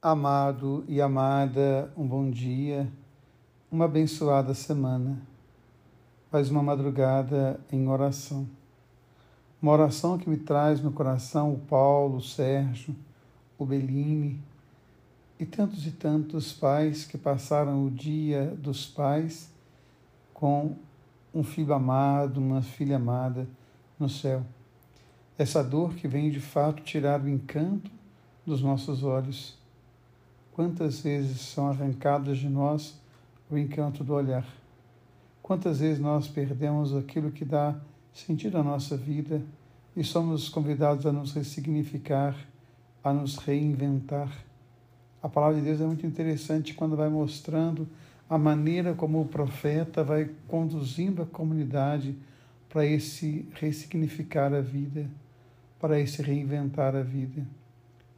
Amado e amada, um bom dia, uma abençoada semana. Mais uma madrugada em oração. Uma oração que me traz no coração o Paulo, o Sérgio, o Bellini e tantos e tantos pais que passaram o dia dos pais com um filho amado, uma filha amada no céu. Essa dor que vem de fato tirar o encanto dos nossos olhos Quantas vezes são arrancados de nós o encanto do olhar? Quantas vezes nós perdemos aquilo que dá sentido à nossa vida e somos convidados a nos ressignificar, a nos reinventar? A palavra de Deus é muito interessante quando vai mostrando a maneira como o profeta vai conduzindo a comunidade para esse ressignificar a vida, para esse reinventar a vida.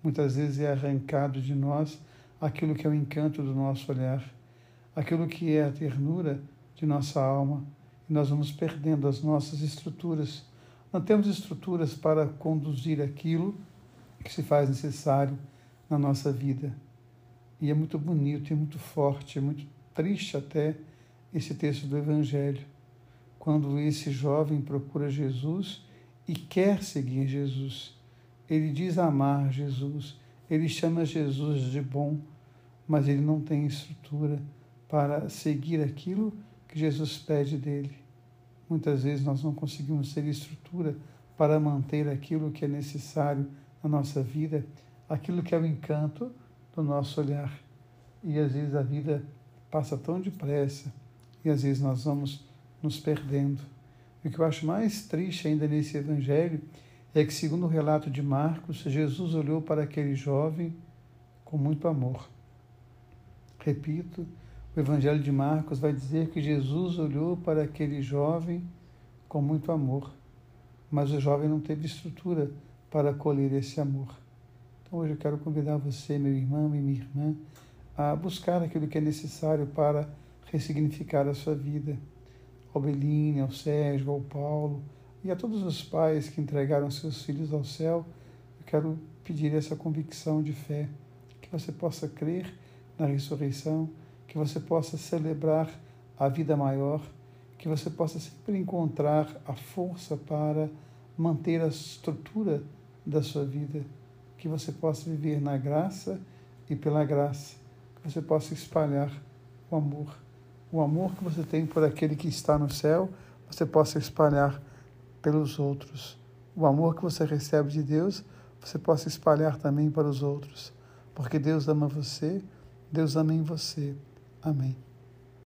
Muitas vezes é arrancado de nós aquilo que é o encanto do nosso olhar, aquilo que é a ternura de nossa alma, e nós vamos perdendo as nossas estruturas. Não temos estruturas para conduzir aquilo que se faz necessário na nossa vida. E é muito bonito, é muito forte, é muito triste até esse texto do Evangelho, quando esse jovem procura Jesus e quer seguir Jesus. Ele diz amar Jesus, ele chama Jesus de bom, mas ele não tem estrutura para seguir aquilo que Jesus pede dele. Muitas vezes nós não conseguimos ter estrutura para manter aquilo que é necessário na nossa vida, aquilo que é o encanto do nosso olhar. E às vezes a vida passa tão depressa e às vezes nós vamos nos perdendo. E o que eu acho mais triste ainda nesse evangelho é que, segundo o relato de Marcos, Jesus olhou para aquele jovem com muito amor. Repito, o Evangelho de Marcos vai dizer que Jesus olhou para aquele jovem com muito amor, mas o jovem não teve estrutura para acolher esse amor. Então hoje eu quero convidar você, meu irmão e minha irmã, a buscar aquilo que é necessário para ressignificar a sua vida. Ao Beline, ao Sérgio, ao Paulo e a todos os pais que entregaram seus filhos ao céu, eu quero pedir essa convicção de fé, que você possa crer na ressurreição, que você possa celebrar a vida maior, que você possa sempre encontrar a força para manter a estrutura da sua vida, que você possa viver na graça e pela graça, que você possa espalhar o amor. O amor que você tem por aquele que está no céu, você possa espalhar pelos outros. O amor que você recebe de Deus, você possa espalhar também para os outros, porque Deus ama você Deus ama em você. Amém.